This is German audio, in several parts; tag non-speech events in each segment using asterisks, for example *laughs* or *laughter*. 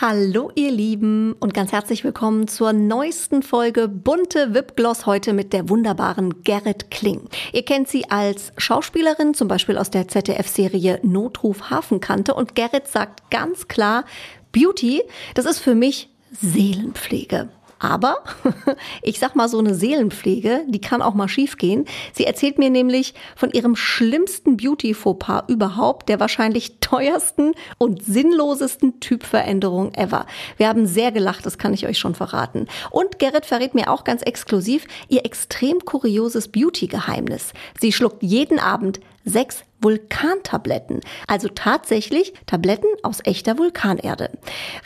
Hallo ihr Lieben und ganz herzlich willkommen zur neuesten Folge Bunte Wipgloss heute mit der wunderbaren Gerrit Kling. Ihr kennt sie als Schauspielerin, zum Beispiel aus der ZDF-Serie Notruf Hafenkante und Gerrit sagt ganz klar, Beauty, das ist für mich Seelenpflege. Aber *laughs* ich sag mal, so eine Seelenpflege, die kann auch mal schiefgehen. Sie erzählt mir nämlich von ihrem schlimmsten Beauty-Fauxpas überhaupt, der wahrscheinlich teuersten und sinnlosesten Typveränderung ever. Wir haben sehr gelacht, das kann ich euch schon verraten. Und Gerrit verrät mir auch ganz exklusiv ihr extrem kurioses Beauty-Geheimnis. Sie schluckt jeden Abend sechs Vulkantabletten. Also tatsächlich Tabletten aus echter Vulkanerde.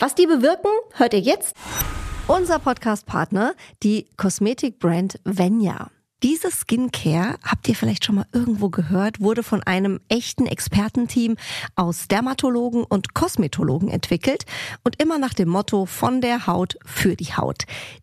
Was die bewirken, hört ihr jetzt. Unser Podcast-Partner, die Kosmetikbrand Venya. Diese Skincare, habt ihr vielleicht schon mal irgendwo gehört, wurde von einem echten Expertenteam aus Dermatologen und Kosmetologen entwickelt und immer nach dem Motto von der Haut für die Haut.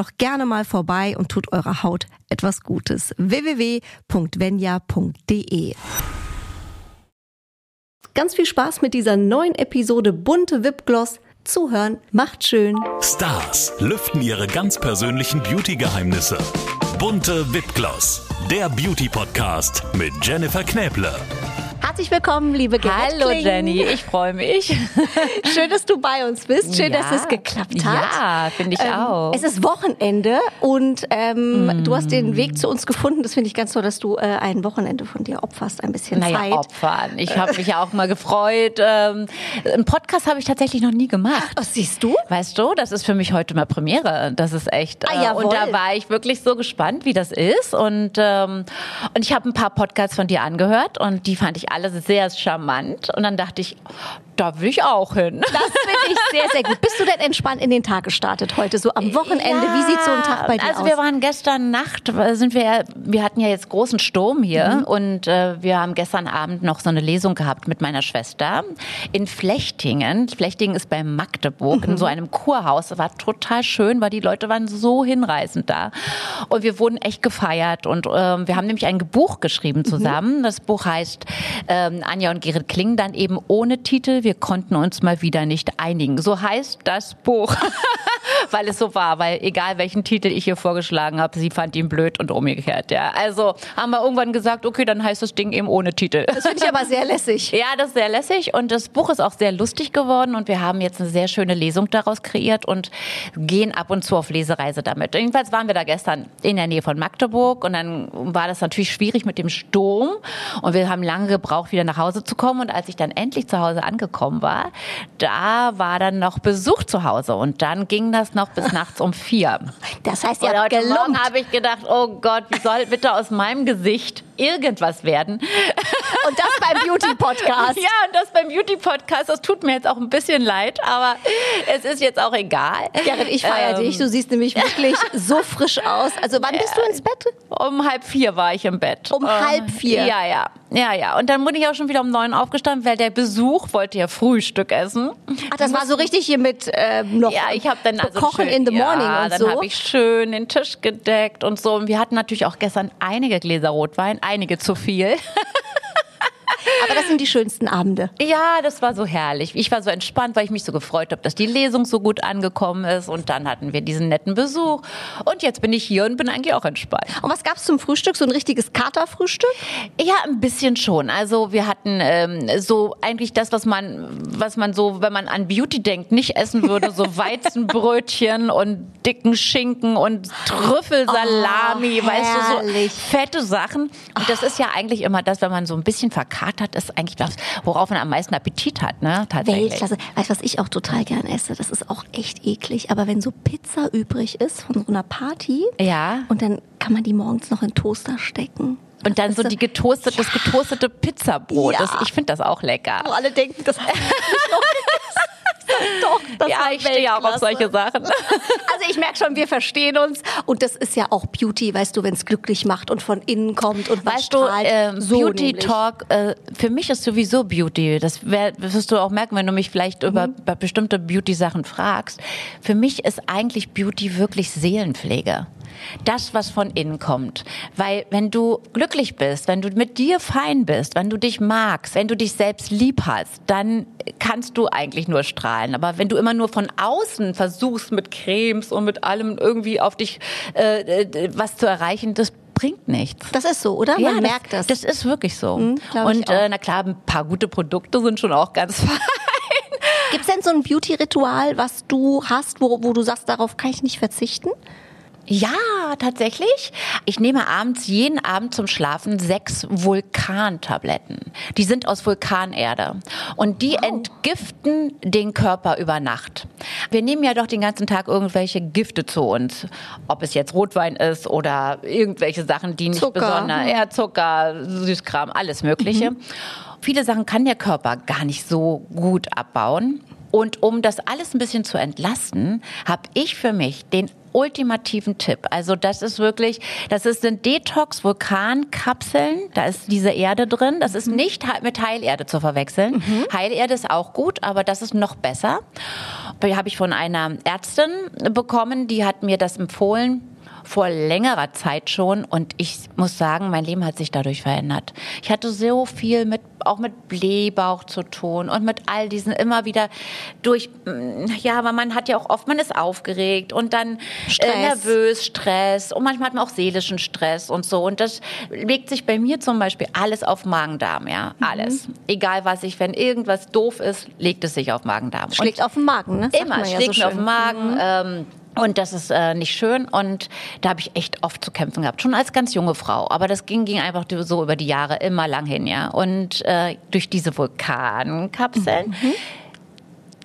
doch gerne mal vorbei und tut eurer Haut etwas Gutes. www.venya.de Ganz viel Spaß mit dieser neuen Episode Bunte Wipgloss. Zuhören macht schön. Stars lüften ihre ganz persönlichen Beauty-Geheimnisse. Bunte Wipgloss, der Beauty-Podcast mit Jennifer Knäble. Herzlich willkommen, liebe Gerrit Hallo Kling. Jenny, ich freue mich. *laughs* Schön, dass du bei uns bist. Schön, Ja. dass es geklappt hat. Ja, finde ich auch. Es ist Wochenende und ähm, du hast den Weg zu uns gefunden. Das finde ich ganz toll, dass du äh, ein Wochenende von dir opferst, ein bisschen naja, Zeit. Opfern. Ich habe mich ja auch mal gefreut. Ähm, einen Podcast habe ich tatsächlich noch nie gemacht. Was siehst du? Weißt du, das ist für mich heute mal Premiere. Das ist echt. Ah, äh, jawohl. und da war ich wirklich so gespannt, wie das ist. Und, ähm, und ich habe ein paar Podcasts von dir angehört und die fand ich alle sehr charmant. Und dann dachte ich, da will ich auch hin. Das finde ich sehr, sehr gut. Bist du denn entspannt in den Tag gestartet heute, so am Wochenende? Wie sieht so ein Tag bei dir also aus? wir waren gestern Nacht, äh, sind wir, ja- wir hatten ja jetzt großen Sturm hier Mhm. und äh, wir haben gestern Abend noch so eine Lesung gehabt mit meiner Schwester in Flechtingen. Flechtingen ist bei Magdeburg Mhm. in so einem Kurhaus. Das war total schön, weil die Leute waren so hinreißend da und wir wurden echt gefeiert und ähm, wir haben nämlich ein Buch geschrieben zusammen. Das Buch heißt ähm, Anja und Gerrit Kling, dann eben ohne Titel. Wir konnten uns mal wieder nicht einigen. So heißt das Buch. *laughs* *laughs* weil es so war, weil egal welchen Titel ich ihr vorgeschlagen habe, sie fand ihn blöd und umgekehrt, ja. Also haben wir irgendwann gesagt, okay, dann heißt das Ding eben ohne Titel. das finde ich aber sehr lässig. *laughs* Ja, das ist sehr lässig und das Buch ist auch sehr lustig geworden und wir haben jetzt eine sehr schöne Lesung daraus kreiert und gehen ab und zu auf Lesereise damit. Jedenfalls waren wir da gestern in der Nähe von Magdeburg und dann war das natürlich schwierig mit dem Sturm und wir haben lange gebraucht, wieder nach Hause zu kommen und als ich dann endlich zu Hause angekommen war, da war dann noch Besuch zu Hause und dann ging das noch bis nachts um vier. Das heißt, ihr Und habt heute Morgen gelumpt. habe ich gedacht, oh Gott, wie soll bitte aus meinem Gesicht irgendwas werden? Und das beim Beauty-Podcast. Ja, und das beim Beauty-Podcast, das tut mir jetzt auch ein bisschen leid, aber es ist jetzt auch egal. Gerrit, ich feiere Ähm, dich. Du siehst nämlich wirklich so frisch aus. Also wann bist du ins Bett? Um halb vier war ich im Bett. Um halb vier? Ja, ja. Ja, ja. Und dann bin ich auch schon wieder um neun aufgestanden, weil der Besuch wollte ja Frühstück essen. Ach, das war so richtig hier mit ähm, noch Ja, ich habe dann also Kochen schön, in the morning ja, und dann so. habe ich schön den Tisch gedeckt und so. Und wir hatten natürlich auch gestern einige Gläser Rotwein, einige zu viel. *laughs* Aber das sind die schönsten Abende. Ja, das war so herrlich. Ich war so entspannt, weil ich mich so gefreut habe, dass die Lesung so gut angekommen ist. Und dann hatten wir diesen netten Besuch. Und jetzt bin ich hier und bin eigentlich auch entspannt. Und was gab's zum Frühstück? So ein richtiges Katerfrühstück? Ja, ein bisschen schon. Also wir hatten ähm, so eigentlich das, was man, was man so, wenn man an Beauty denkt, nicht essen würde, so *laughs* Weizenbrötchen und dicken Schinken und Trüffelsalami, Oh, weißt du, herrlich. so fette Sachen. Und das ist ja eigentlich immer das, wenn man so ein bisschen verkatert ist, eigentlich das, worauf man am meisten Appetit hat, ne? Tatsächlich. Weltklasse. Weißt du, was ich auch total gern esse? Das ist auch echt eklig. Aber wenn so Pizza übrig ist von so einer Party Ja. und dann kann man die morgens noch in Toaster stecken. Und dann so die getoastete, das getoastete Pizzabrot. Ja. Das, ich finde das auch lecker. Wo alle denken, das hab ich noch. *laughs* Doch, das ja, ich stehe auch auf solche Sachen. *laughs* Also ich merke schon, wir verstehen uns. Und das ist ja auch Beauty, weißt du, wenn es glücklich macht und von innen kommt und was Weißt du, strahlt. ähm, so Beauty nämlich. Talk, äh, für mich ist sowieso Beauty. Das wär, wirst du auch merken, wenn du mich vielleicht über, Mhm. über bestimmte Beauty-Sachen fragst. Für mich ist eigentlich Beauty wirklich Seelenpflege. Das, was von innen kommt. Weil wenn du glücklich bist, wenn du mit dir fein bist, wenn du dich magst, wenn du dich selbst lieb hast, dann kannst du eigentlich nur strahlen. Aber wenn du immer nur von außen versuchst, mit Cremes und mit allem irgendwie auf dich äh, äh, was zu erreichen, das bringt nichts. Das ist so, oder? Man merkt das. Das ist wirklich so. ich und äh, na klar, ein paar gute Produkte sind schon auch ganz *laughs* fein. Gibt es denn so ein Beauty-Ritual, was du hast, wo, wo du sagst, darauf kann ich nicht verzichten? Ja, tatsächlich. Ich nehme abends, jeden Abend zum Schlafen sechs Vulkantabletten. Die sind aus Vulkanerde. Und die entgiften den Körper über Nacht. Wir nehmen ja doch den ganzen Tag irgendwelche Gifte zu uns. Ob es jetzt Rotwein ist oder irgendwelche Sachen, die nicht Zucker. besonders, ja, Zucker, Süßkram, alles Mögliche. Viele Sachen kann der Körper gar nicht so gut abbauen. Und um das alles ein bisschen zu entlasten, habe ich für mich den ultimativen Tipp. Also das ist wirklich, das ist ein Detox-Vulkankapseln. Da ist diese Erde drin. Das ist nicht he- mit Heilerde zu verwechseln. Heilerde ist auch gut, aber das ist noch besser. Habe ich von einer Ärztin bekommen, die hat mir das empfohlen vor längerer Zeit schon und ich muss sagen, mein Leben hat sich dadurch verändert. Ich hatte so viel mit auch mit Blähbauch zu tun und mit all diesen immer wieder durch mm, ja, aber man hat ja auch oft man ist aufgeregt und dann Stress. Äh, nervös, Stress und manchmal hat man auch seelischen Stress und so und das legt sich bei mir zum Beispiel alles auf Magen-Darm, ja, alles. Egal was ich, wenn irgendwas doof ist, legt es sich auf Magen-Darm. Und- Schlägt auf den Magen, ne? Sagt Immer, ja schlägt so auf. Mhm. den Magen. Ähm, und das ist äh, nicht schön und da habe ich echt oft zu kämpfen gehabt, schon als ganz junge Frau. Aber das ging, ging einfach so über die Jahre immer lang hin, ja. Und äh, durch diese Vulkankapseln Mhm.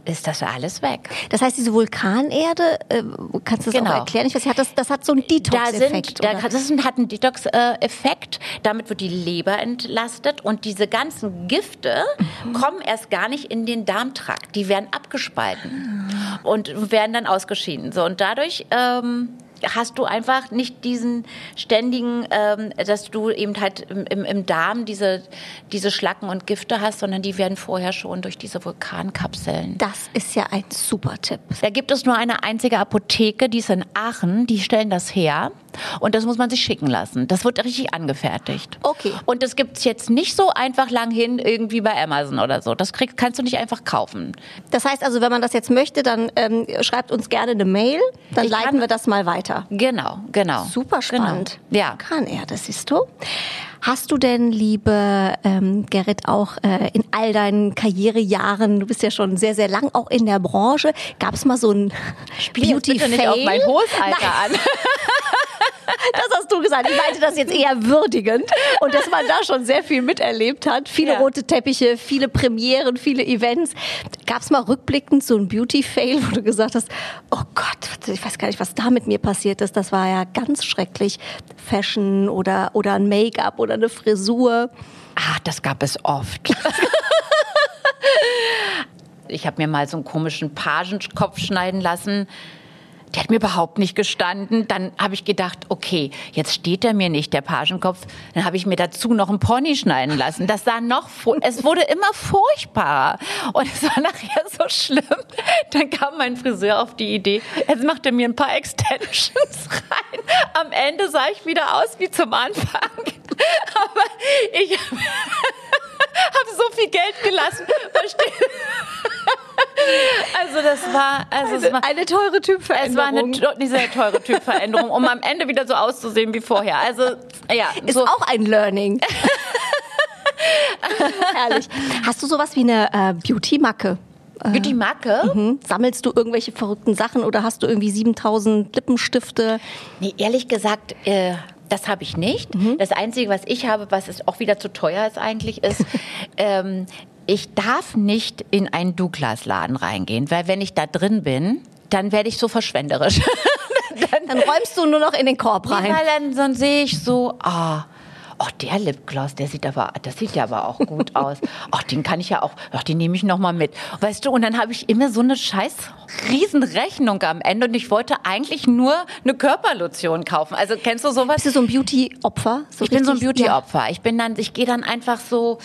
Ist das alles weg. Das heißt, diese Vulkanerde, äh, kannst du das Genau. auch erklären? Ich weiß, hat das, das hat so einen Da Detox-Effekt. da, oder? das hat einen Detox-Effekt. Damit wird die Leber entlastet und diese ganzen Gifte Mhm. kommen erst gar nicht in den Darmtrakt. Die werden abgespalten und werden dann ausgeschieden. So und dadurch ähm, hast du einfach nicht diesen ständigen, ähm, dass du eben halt im, im, im Darm diese, diese Schlacken und Gifte hast, sondern die werden vorher schon durch diese Vulkankapseln das ist ja ein super Tipp. da gibt es nur eine einzige Apotheke, die ist in Aachen, die stellen das her. Und das muss man sich schicken lassen. Das wird richtig angefertigt. Okay. Und das gibt's jetzt nicht so einfach lang hin irgendwie bei Amazon oder so. Das kriegst, kannst du nicht einfach kaufen. Das heißt also, wenn man das jetzt möchte, dann ähm, schreibt uns gerne eine Mail, dann Ich leiten wir das mal weiter. Genau, genau. Super spannend. Genau. Ja. Vulkanerde, siehst du? Hast du denn, liebe ähm, Gerrit, auch äh, in all deinen Karrierejahren, du bist ja schon sehr, sehr lang auch in der Branche, gab es mal so ein beauty bitte nicht auf mein hohes Alter an. *laughs* Das hast du gesagt. Ich meinte das jetzt eher würdigend. Und dass man da schon sehr viel miterlebt hat. Viele Ja. rote Teppiche, viele Premieren, viele Events. Gab es mal rückblickend so ein Beauty-Fail, wo du gesagt hast, oh Gott, ich weiß gar nicht, was da mit mir passiert ist. Das war ja ganz schrecklich. Fashion oder, oder ein Make-up oder eine Frisur. Ah, das gab es oft. *laughs* ich habe mir mal so einen komischen Pagenkopf schneiden lassen. Der hat mir überhaupt nicht gestanden. Dann habe ich gedacht, okay, jetzt steht er mir nicht, der Pagenkopf. Dann habe ich mir dazu noch einen Pony schneiden lassen. Das sah noch, es wurde immer furchtbarer. Und es war nachher so schlimm. Dann kam mein Friseur auf die Idee, jetzt macht er mir ein paar Extensions rein. Am Ende sah ich wieder aus wie zum Anfang. *laughs* Aber ich *laughs* habe so viel Geld gelassen. Also das war, also es war, Eine teure es war eine, Typveränderung. eine sehr teure Typveränderung, um am Ende wieder so auszusehen wie vorher. Also ja, Ist so, auch ein Learning. *laughs* Herrlich. Hast du sowas wie eine äh, Beauty-Macke? die Macke. Hm? Sammelst du irgendwelche verrückten Sachen oder hast du irgendwie 7000 Lippenstifte? Nee, ehrlich gesagt, äh, das habe ich nicht. Das Einzige, was ich habe, was ist auch wieder zu teuer ist eigentlich, ist, *laughs* ähm, ich darf nicht in einen Douglas-Laden reingehen, weil wenn ich da drin bin, dann werde ich so verschwenderisch. *laughs* Dann räumst du nur noch in den Korb rein. Weil dann, dann sehe ich so, ah, ach, der Lipgloss, der sieht aber, das sieht ja aber auch gut *laughs* aus. Ach, den kann ich ja auch, ach, den nehme ich noch mal mit. Weißt du, und dann habe ich immer so eine scheiß Riesenrechnung am Ende und ich wollte eigentlich nur eine Körperlotion kaufen. Also kennst du sowas? Bist du so ein Beauty-Opfer? So ich bin so ein Beauty-Opfer. Ich bin dann, ich gehe dann einfach so,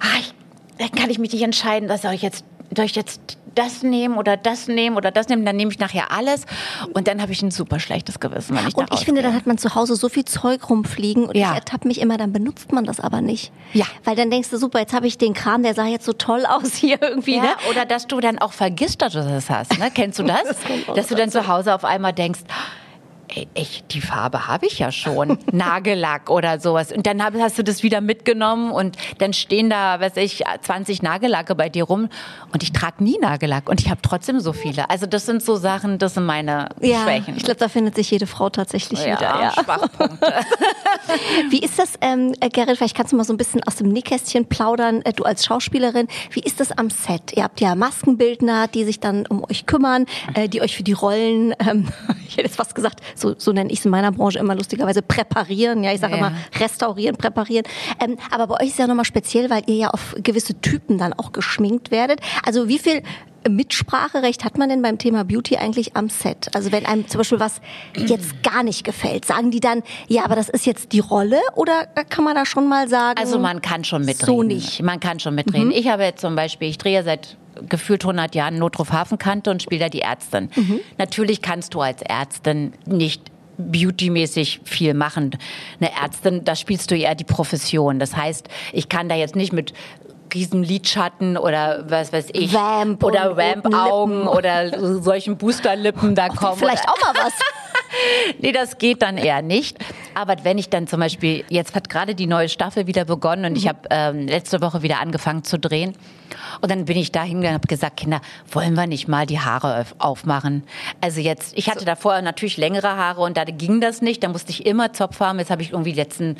ach, ich, dann kann ich mich nicht entscheiden, dass ich jetzt, soll ich jetzt das nehmen oder das nehmen oder das nehmen, dann nehme ich nachher alles und dann habe ich ein super schlechtes Gewissen, wenn ich Und ich finde, dann hat man zu Hause so viel Zeug rumfliegen und ja. ich ertappe mich immer, dann benutzt man das aber nicht. Ja. Weil dann denkst du, super, jetzt habe ich den Kram, der sah jetzt so toll *laughs* aus hier irgendwie. Ja, ne? Oder dass du dann auch vergisst, dass du das hast. Ne? Kennst du das? *laughs* das dass du dann zu Hause auf einmal denkst, ich, die Farbe habe ich ja schon, *laughs* Nagellack oder sowas. Und dann hast du das wieder mitgenommen und dann stehen da, weiß ich, 20 Nagellacke bei dir rum und ich trage nie Nagellack und ich habe trotzdem so viele. Also das sind so Sachen, das sind meine ja, Schwächen. Ich glaube, da findet sich jede Frau tatsächlich ja, wieder. Ja, Schwachpunkte. *laughs* Wie ist das, ähm, äh, Gerrit, vielleicht kannst du mal so ein bisschen aus dem Nähkästchen plaudern, äh, du als Schauspielerin, wie ist das am Set? Ihr habt ja Maskenbildner, die sich dann um euch kümmern, äh, die euch für die Rollen, ähm, *laughs* ich hätte jetzt fast gesagt, so, so nenne ich es in meiner Branche immer lustigerweise, präparieren. Ja, ich sage ja. immer restaurieren, präparieren. Ähm, aber bei euch ist es ja nochmal speziell, weil ihr ja auf gewisse Typen dann auch geschminkt werdet. Also wie viel Mitspracherecht hat man denn beim Thema Beauty eigentlich am Set? Also wenn einem zum Beispiel was jetzt gar nicht gefällt, sagen die dann, ja, aber das ist jetzt die Rolle oder kann man da schon mal sagen? Also man kann schon mitreden. So nicht. Man kann schon mitreden. Mhm. Ich habe jetzt zum Beispiel, ich drehe seit gefühlt 100 Jahren Notruf Hafenkante und spiele da die Ärztin. Mhm. Natürlich kannst du als Ärztin nicht beautymäßig viel machen. Eine Ärztin, da spielst du eher die Profession. Das heißt, ich kann da jetzt nicht mit riesen Lidschatten oder was weiß ich Vamp oder Vamp-Augen oder solchen Boosterlippen da kommen. Vielleicht auch mal was. *laughs* nee, das geht dann eher nicht. Aber wenn ich dann zum Beispiel, jetzt hat gerade die neue Staffel wieder begonnen und mhm. ich habe ähm, letzte Woche wieder angefangen zu drehen. Und dann bin ich da hingegangen und habe gesagt, Kinder, wollen wir nicht mal die Haare aufmachen? Also jetzt, ich hatte so. davor natürlich längere Haare und da ging das nicht. Da musste ich immer Zopf haben. Jetzt habe ich irgendwie die letzten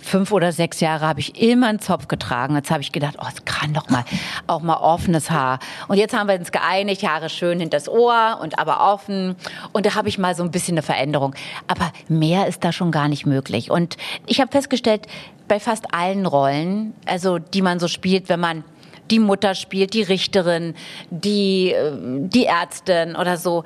fünf oder sechs Jahre habe ich immer einen Zopf getragen. Jetzt habe ich gedacht, oh, es kann doch mal auch mal offenes Haar. Und jetzt haben wir uns geeinigt, Haare schön hinter das Ohr und aber offen. Und da habe ich mal so ein bisschen eine Veränderung. Aber mehr ist da schon gar nicht möglich. Und ich habe festgestellt, bei fast allen Rollen, also die man so spielt, wenn man die Mutter spielt, die Richterin, die, äh, die Ärztin oder so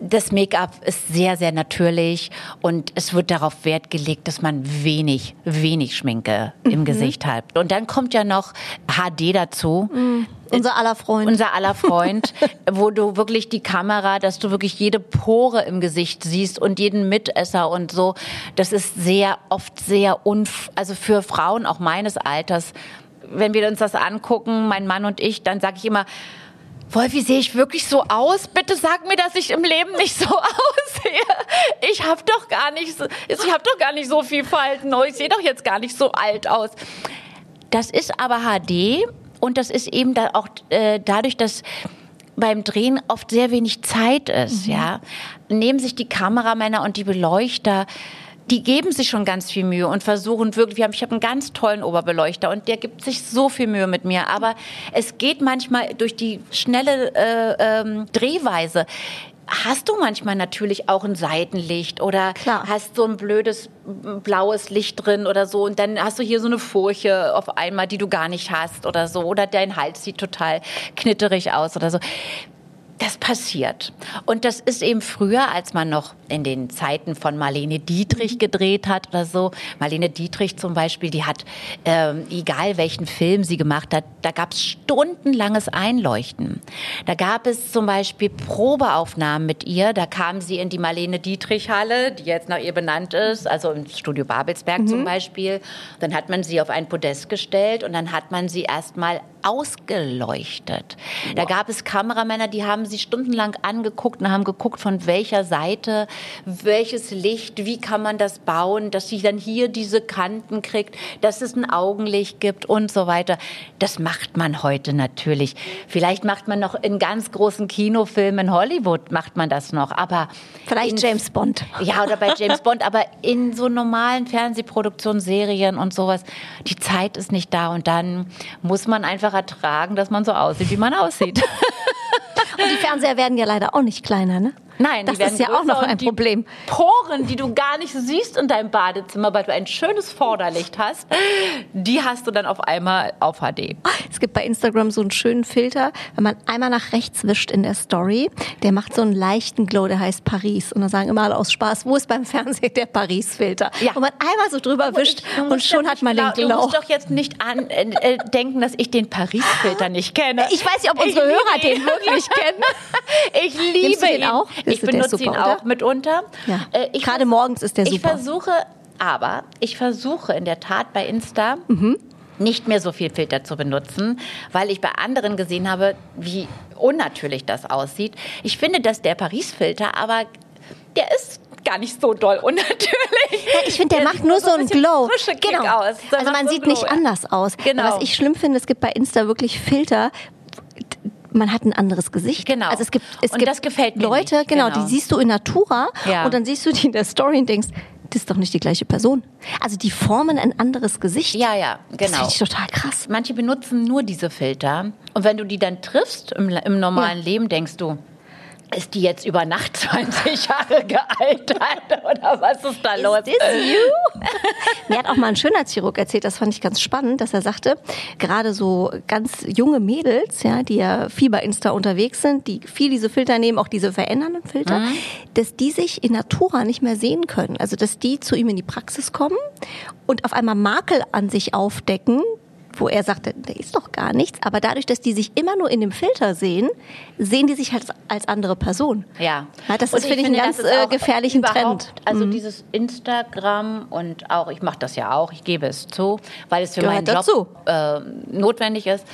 das Make-up ist sehr, sehr natürlich und es wird darauf Wert gelegt, dass man wenig, wenig Schminke mhm. im Gesicht hat. Und dann kommt ja noch HD dazu. Mhm. Unser aller Freund. Unser aller Freund, *laughs* wo du wirklich die Kamera, dass du wirklich jede Pore im Gesicht siehst und jeden Mitesser und so. Das ist sehr oft sehr unf, also für Frauen auch meines Alters, wenn wir uns das angucken, mein Mann und ich, dann sage ich immer, Wolfi, sehe ich wirklich so aus? Bitte sag mir, dass ich im Leben nicht so *laughs* aussehe. Ich habe doch gar nicht so, ich habe doch gar nicht so viel Falten. Ich sehe doch jetzt gar nicht so alt aus. Das ist aber HD und das ist eben da auch äh, dadurch, dass beim Drehen oft sehr wenig Zeit ist, mhm. ja, nehmen sich die Kameramänner und die Beleuchter die geben sich schon ganz viel Mühe und versuchen wirklich, ich habe einen ganz tollen Oberbeleuchter und der gibt sich so viel Mühe mit mir, aber es geht manchmal durch die schnelle äh, ähm, Drehweise. Hast du manchmal natürlich auch ein Seitenlicht oder Klar. hast so ein blödes blaues Licht drin oder so und dann hast du hier so eine Furche auf einmal, die du gar nicht hast oder so oder dein Hals sieht total knitterig aus oder so das passiert. Und das ist eben früher, als man noch in den Zeiten von Marlene Dietrich gedreht hat oder so. Marlene Dietrich zum Beispiel, die hat, ähm, egal welchen Film sie gemacht hat, da gab es stundenlanges Einleuchten. Da gab es zum Beispiel Probeaufnahmen mit ihr. Da kam sie in die Marlene Dietrich Halle, die jetzt nach ihr benannt ist, also im Studio Babelsberg mhm. zum Beispiel. Dann hat man sie auf ein Podest gestellt und dann hat man sie erstmal ausgeleuchtet. Wow. Da gab es Kameramänner, die haben sie stundenlang angeguckt und haben geguckt, von welcher Seite, welches Licht, wie kann man das bauen, dass sie dann hier diese Kanten kriegt, dass es ein Augenlicht gibt und so weiter. Das macht man heute natürlich. Vielleicht macht man noch in ganz großen Kinofilmen in Hollywood macht man das noch, aber vielleicht in, James Bond. Ja, oder bei James Bond, aber in so normalen Fernsehproduktionen, Serien und sowas, die Zeit ist nicht da und dann muss man einfach ertragen, dass man so aussieht, wie man aussieht. *laughs* Und die Fernseher werden ja leider auch nicht kleiner, ne? Nein, das die werden ist ja auch noch ein die Problem. Poren, die du gar nicht siehst in deinem Badezimmer, weil du ein schönes Vorderlicht hast, die hast du dann auf einmal auf HD. Es gibt bei Instagram so einen schönen Filter, wenn man einmal nach rechts wischt in der Story, der macht so einen leichten Glow, der heißt Paris. Und dann sagen immer alle aus Spaß, wo ist beim Fernsehen der Paris-Filter? Ja. Und man einmal so drüber wischt Du und schon hat man den glau- Du Glow. musst doch jetzt nicht an, äh, äh, denken, dass ich den Paris-Filter nicht kenne. Ich weiß nicht, ob unsere Ich Hörer den wirklich kennen. Ich liebe den ihn. *laughs* auch? Ich benutze super, ihn auch oder? mitunter. Ja. Äh, ich Gerade morgens ist der Ich super. versuche, aber ich versuche in der Tat bei Insta Mhm. nicht mehr so viel Filter zu benutzen, weil ich bei anderen gesehen habe, wie unnatürlich das aussieht. Ich finde, dass der Paris-Filter, aber der ist gar nicht so doll unnatürlich. Ja, ich finde, der, Der macht nur so so ein Glow. genau. aus. Der Also man so sieht Glow, nicht anders aus. Genau. Was ich schlimm finde, es gibt bei Insta wirklich Filter. Man hat ein anderes Gesicht. Genau. Also es gibt, es Und gibt das gefällt mir Leute, nicht, genau, genau. die siehst du in Natura Ja. und dann siehst du die in der Story und denkst, das ist doch nicht die gleiche Person. Also die formen ein anderes Gesicht. Ja, ja, Das genau. finde ich total krass. Manche benutzen nur diese Filter. Und wenn du die dann triffst im, im normalen Ja. Leben, denkst du, ist die jetzt über Nacht *laughs* 20 Jahre gealtert oder was ist da los? Is you? *laughs* Mir hat auch mal ein Schönheitschirurg erzählt, das fand ich ganz spannend, dass er sagte, gerade so ganz junge Mädels, ja, die ja viel bei Insta unterwegs sind, die viel diese Filter nehmen, auch diese verändernden Filter, dass die sich in Natura nicht mehr sehen können. Also, dass die zu ihm in die Praxis kommen und auf einmal Makel an sich aufdecken, wo er sagte, da ist doch gar nichts. Aber dadurch, dass die sich immer nur in dem Filter sehen, sehen die sich halt als andere Person. Ja. das Und ist, finde ich, einen ganz das ist äh, gefährlichen Trend. Also Mhm. dieses Instagram und auch, ich mache das ja auch, ich gebe es zu, weil es für Gehört meinen. Job äh, notwendig ist.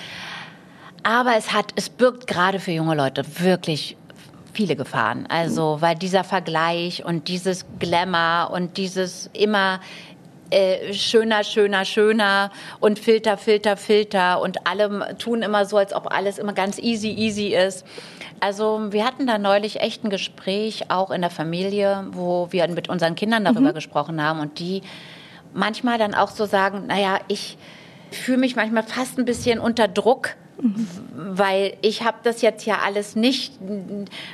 Aber es hat, es birgt gerade für junge Leute wirklich viele Gefahren. Also, weil dieser Vergleich und dieses Glamour und dieses immer äh, schöner, schöner, schöner und Filter, Filter, Filter und alle tun immer so, als ob alles immer ganz easy, easy ist. Also wir hatten da neulich echt ein Gespräch, auch in der Familie, wo wir mit unseren Kindern darüber gesprochen haben und die manchmal dann auch so sagen, naja, ich fühle mich manchmal fast ein bisschen unter Druck, weil ich habe das jetzt ja alles nicht.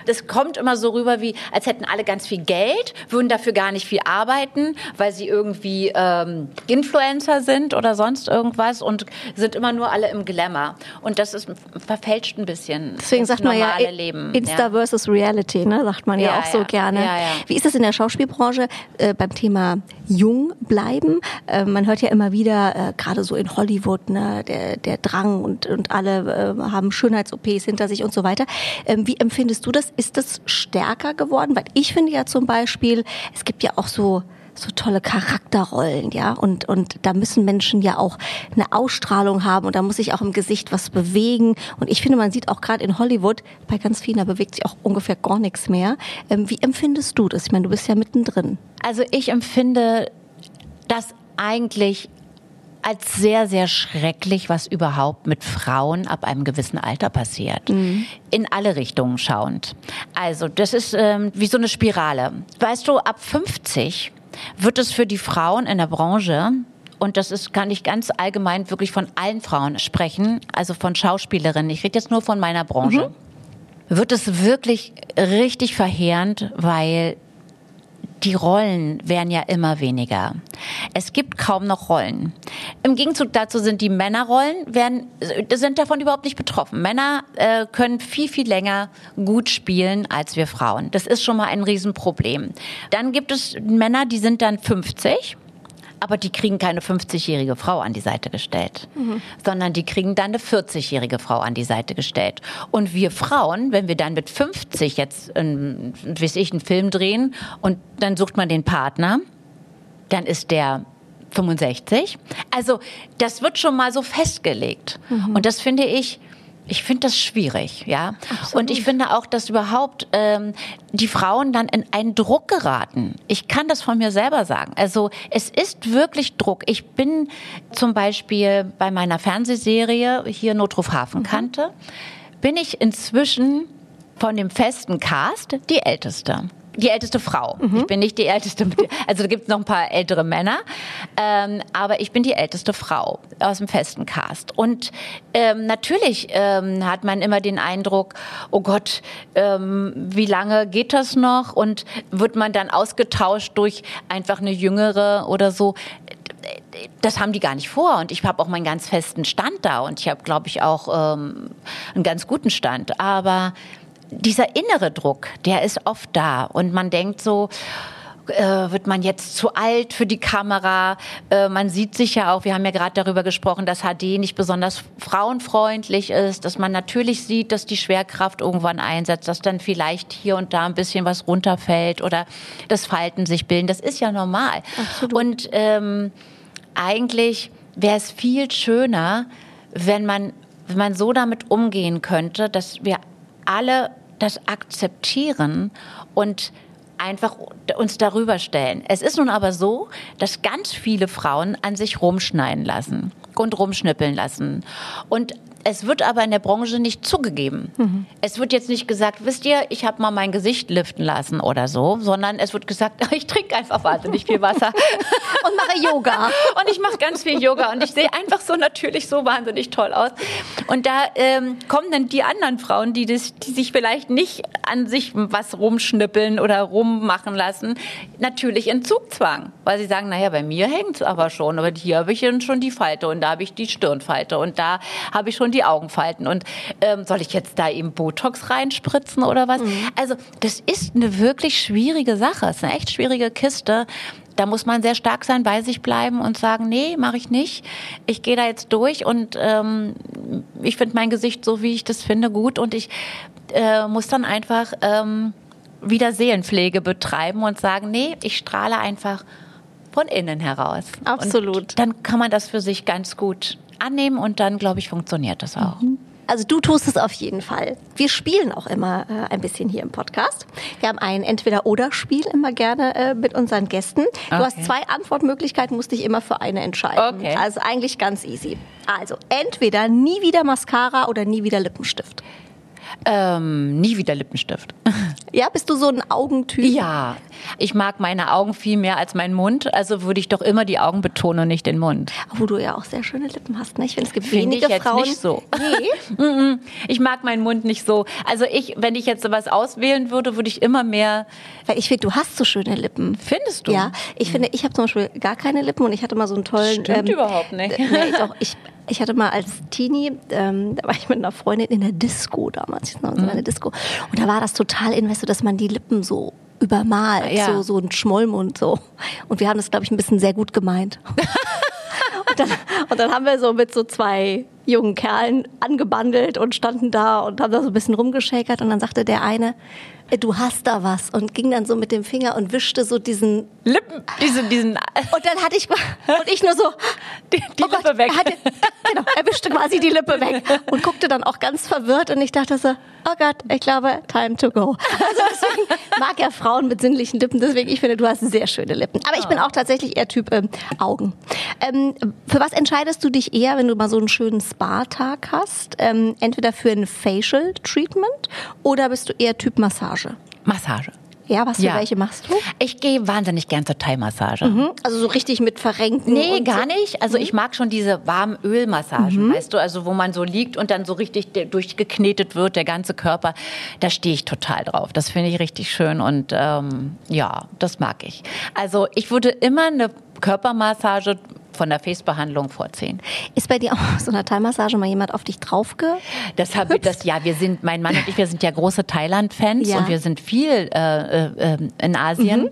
Das kommt immer so rüber, wie als hätten alle ganz viel Geld, würden dafür gar nicht viel arbeiten, weil sie irgendwie ähm, Influencer sind oder sonst irgendwas und sind immer nur alle im Glamour. Und das ist verfälscht ein bisschen Deswegen sagt man ja Leben. Insta ja. versus Reality, ne? sagt man ja, Ja, auch so ja. gerne. Wie ist das in der Schauspielbranche äh, beim Thema jung bleiben? Äh, man hört ja immer wieder, äh, gerade so in Hollywood, ne, der, der Drang und, und alle äh, haben Schönheits-OPs hinter sich und so weiter. Ähm, wie empfindest du das? Ist das stärker geworden? Weil ich finde ja zum Beispiel, es gibt ja auch so so tolle Charakterrollen, ja, und und da müssen Menschen ja auch eine Ausstrahlung haben und da muss sich auch im Gesicht was bewegen und ich finde, man sieht auch gerade in Hollywood bei ganz vielen, da bewegt sich auch ungefähr gar nichts mehr. Ähm, wie empfindest du das? Ich meine, du bist ja mittendrin. Also ich empfinde das eigentlich als sehr, sehr schrecklich, was überhaupt mit Frauen ab einem gewissen Alter passiert. In alle Richtungen schauend. Also das ist ähm, wie so eine Spirale. Weißt du, ab 50 wird es für die Frauen in der Branche und das ist, kann ich ganz allgemein wirklich von allen Frauen sprechen, also von Schauspielerinnen. Ich rede jetzt nur von meiner Branche. Wird es wirklich richtig verheerend, weil die Rollen werden ja immer weniger. Es gibt kaum noch Rollen. Im Gegenzug dazu sind die Männerrollen werden, sind davon überhaupt nicht betroffen. Männer äh, können viel, viel länger gut spielen als wir Frauen. Das ist schon mal ein Riesenproblem. Dann gibt es Männer, die sind dann 50 aber die kriegen keine 50-jährige Frau an die Seite gestellt, sondern die kriegen dann eine 40-jährige Frau an die Seite gestellt. Und wir Frauen, wenn wir dann mit 50 jetzt, ein, weiß ich, einen Film drehen und dann sucht man den Partner, dann ist der 65. Also das wird schon mal so festgelegt. Und das finde ich, ich finde das schwierig, ja. Und ich finde auch, dass überhaupt ähm, die Frauen dann in einen Druck geraten. Ich kann das von mir selber sagen. Also es ist wirklich Druck. Ich bin zum Beispiel bei meiner Fernsehserie hier Notruf Hafenkante, bin ich inzwischen von dem festen Cast die Älteste. Die älteste Frau. Mhm. Ich bin nicht die älteste, also da gibt es noch ein paar ältere Männer, ähm, aber ich bin die älteste Frau aus dem festen Cast. Und ähm, natürlich ähm, hat man immer den Eindruck, oh Gott, ähm, wie lange geht das noch? Und wird man dann ausgetauscht durch einfach eine jüngere oder so? das haben die gar nicht vor. Und ich habe auch meinen ganz festen Stand da und ich habe, glaube ich, auch ähm, einen ganz guten Stand. Aber dieser innere Druck, der ist oft da und man denkt so, äh, wird man jetzt zu alt für die Kamera? Äh, man sieht sich ja auch, wir haben ja gerade darüber gesprochen, dass HD nicht besonders frauenfreundlich ist, dass man natürlich sieht, dass die Schwerkraft irgendwann einsetzt, dass dann vielleicht hier und da ein bisschen was runterfällt oder das Falten sich bilden. Das ist ja normal. Absolut. Und ähm, eigentlich wäre es viel schöner, wenn man, wenn man so damit umgehen könnte, dass wir alle das akzeptieren und einfach uns darüber stellen. Es ist nun aber so, dass ganz viele Frauen an sich rumschneiden lassen und rumschnippeln lassen. Und es wird aber in der Branche nicht zugegeben. Mhm. Es wird jetzt nicht gesagt, wisst ihr, ich habe mal mein Gesicht liften lassen oder so, sondern es wird gesagt, *laughs* ich trinke einfach wahnsinnig viel Wasser *laughs* und mache Yoga. und ich mache ganz viel Yoga und ich sehe einfach so natürlich so wahnsinnig toll aus. Und da ähm, kommen dann die anderen Frauen, die, das, die sich vielleicht nicht an sich was rumschnippeln oder rummachen lassen, natürlich in Zugzwang, weil sie sagen, naja, bei mir hängt es aber schon, aber hier habe ich schon die Falte und da habe ich die Stirnfalte und da habe ich schon die Augenfalten. Und ähm, soll ich jetzt da eben Botox reinspritzen oder was? Mhm. Also das ist eine wirklich schwierige Sache. Es ist eine echt schwierige Kiste. Da muss man sehr stark sein, bei sich bleiben und sagen, nee, mache ich nicht. Ich gehe da jetzt durch und ähm, ich finde mein Gesicht so, wie ich das finde, gut. Und ich äh, muss dann einfach ähm, wieder Seelenpflege betreiben und sagen, nee, ich strahle einfach von innen heraus. Absolut. Und dann kann man das für sich ganz gut annehmen und dann, glaube ich, funktioniert das auch. Mhm. Also du tust es auf jeden Fall. Wir spielen auch immer äh, ein bisschen hier im Podcast. Wir haben ein Entweder-Oder-Spiel immer gerne äh, mit unseren Gästen. Du okay. hast zwei Antwortmöglichkeiten, musst dich immer für eine entscheiden. Okay. Also eigentlich ganz easy. Also entweder nie wieder Mascara oder nie wieder Lippenstift. Ähm, nie wieder Lippenstift. *laughs* Ja, bist du so ein Augentyp? Ja, ich mag meine Augen viel mehr als meinen Mund, also würde ich doch immer die Augen betonen und nicht den Mund. Wo du ja auch sehr schöne Lippen hast, ne? Ich finde, es gibt find wenige ich jetzt Frauen. nicht so. Nee. *laughs* ich mag meinen Mund nicht so. Also ich, wenn ich jetzt sowas auswählen würde, würde ich immer mehr. Weil ich finde, du hast so schöne Lippen. Findest du? Ja, ich finde, ich habe zum Beispiel gar keine Lippen und ich hatte mal so einen tollen. Stimmt ähm, überhaupt nicht. Nee, doch, ich ich hatte mal als Teenie, ähm, da war ich mit einer Freundin in der Disco damals, ich mhm. eine Disco, und da war das total in, weißt du, dass man die Lippen so übermalt, ja. so, so ein Schmollmund so. Und wir haben das, glaube ich, ein bisschen sehr gut gemeint. *laughs* und, dann, und dann haben wir so mit so zwei jungen Kerlen angebandelt und standen da und haben da so ein bisschen rumgeschäkert und dann sagte der eine, du hast da was und ging dann so mit dem Finger und wischte so diesen Lippen, diesen, diesen. *laughs* Und dann hatte ich und ich nur so die, die oh Lippe Gott, weg. Er hatte, genau, er wischte quasi die Lippe weg und guckte dann auch ganz verwirrt und ich dachte so, oh Gott, ich glaube, time to go. Also deswegen mag er Frauen mit sinnlichen Lippen, deswegen ich finde, du hast sehr schöne Lippen. Aber ich bin auch tatsächlich eher Typ ähm, Augen. Ähm, für was entscheidest du dich eher, wenn du mal so einen schönen Spa-Tag hast? Ähm, entweder für ein Facial Treatment oder bist du eher Typ Massage? Massage. Ja, was für ja. welche machst du? Ich gehe wahnsinnig gern zur Thai-Massage. Mhm. Also so richtig mit verrenkten? Nee, gar so. nicht. Also mhm. ich mag schon diese warmen Ölmassagen, mhm. weißt du, also wo man so liegt und dann so richtig durchgeknetet wird, der ganze Körper. Da stehe ich total drauf. Das finde ich richtig schön und ähm, ja, das mag ich. Also ich würde immer eine Körpermassage von der Face-Behandlung vorziehen. Ist bei dir auch so einer Thai-Massage mal jemand auf dich draufge? Das habe ich, das, ja, wir sind, mein Mann und ich, wir sind ja große Thailand-Fans ja. und wir sind viel äh, äh, in Asien. Mhm.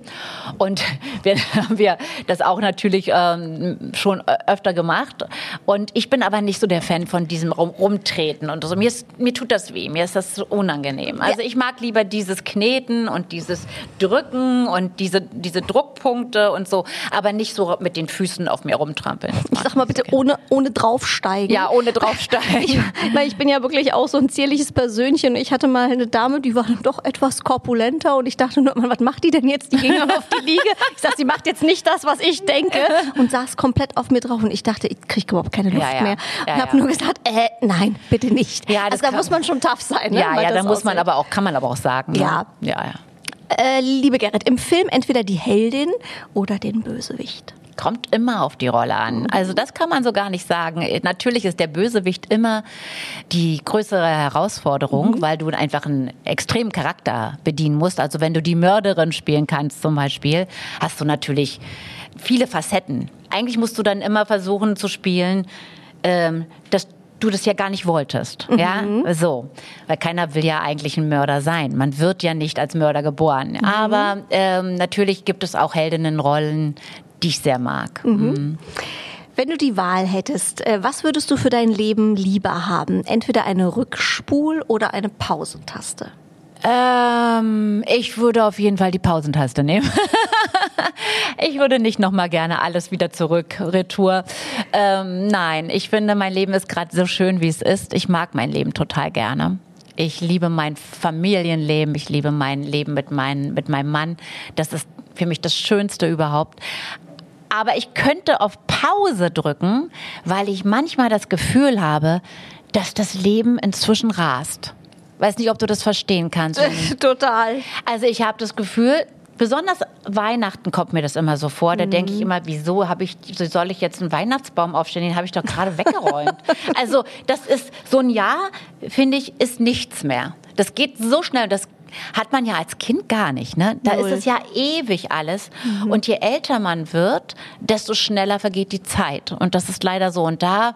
Und *laughs* wir haben wir das auch natürlich ähm, schon öfter gemacht. Und ich bin aber nicht so der Fan von diesem Rum Rumtreten und so. Mir, ist, mir tut das weh, mir ist das so unangenehm. Also ja. ich mag lieber dieses Kneten und dieses Drücken und diese, diese Druckpunkte und so, aber nicht so mit den Füßen auf mir rumtreten rumtrampeln. Ich sag mal bitte ohne, ohne draufsteigen. Ja, ohne draufsteigen. *laughs* ich, weil ich bin ja wirklich auch so ein zierliches Persönchen. Ich hatte mal eine Dame, die war doch etwas korpulenter und ich dachte nur, was macht die denn jetzt? Die ging dann auf die Liege. Ich sag, sie macht jetzt nicht das, was ich denke und saß komplett auf mir drauf und ich dachte, ich kriege überhaupt keine Luft ja, ja. mehr. Und ja, habe nur gesagt, äh, nein, bitte nicht. Ja, also da muss man schon tough sein. Ne? Ja, ja, da muss man aber auch, kann man aber auch sagen. Ja. Ne? Ja, ja. Äh, liebe Gerrit, im Film entweder die Heldin oder den Bösewicht. Kommt immer auf die Rolle an. Also das kann man so gar nicht sagen. Natürlich ist der Bösewicht immer die größere Herausforderung, mhm. weil du einfach einen extremen Charakter bedienen musst. Also wenn du die Mörderin spielen kannst zum Beispiel, hast du natürlich viele Facetten. Eigentlich musst du dann immer versuchen zu spielen, ähm, dass du das ja gar nicht wolltest. Mhm. Ja, so. Weil keiner will ja eigentlich ein Mörder sein. Man wird ja nicht als Mörder geboren. Mhm. Aber ähm, natürlich gibt es auch Heldinnenrollen, die ich sehr mag. Mhm. mhm. Wenn du die Wahl hättest, äh, was würdest du für dein Leben lieber haben? Entweder eine Rückspul- oder eine Pausentaste? Ähm, ich würde auf jeden Fall die Pausentaste nehmen. *laughs* ich würde nicht noch mal gerne alles wieder zurück, Retour. Ähm, nein, ich finde, mein Leben ist gerade so schön, wie es ist. Ich mag mein Leben total gerne. Ich liebe mein Familienleben. Ich liebe mein Leben mit, mein, mit meinem Mann. Das ist für mich das Schönste überhaupt. Aber ich könnte auf Pause drücken, weil ich manchmal das Gefühl habe, dass das Leben inzwischen rast. Weiß nicht, ob du das verstehen kannst. *laughs* Total. Also ich habe das Gefühl, besonders Weihnachten kommt mir das immer so vor. Da mhm. denke ich immer, wieso habe ich, soll ich jetzt einen Weihnachtsbaum aufstellen? Den habe ich doch gerade weggeräumt. *laughs* also das ist so ein Jahr, finde ich, ist nichts mehr. Das geht so schnell. Das hat man ja als Kind gar nicht. Ne? Da Null. ist es ja ewig alles. Mhm. Und je älter man wird, desto schneller vergeht die Zeit. Und das ist leider so. Und da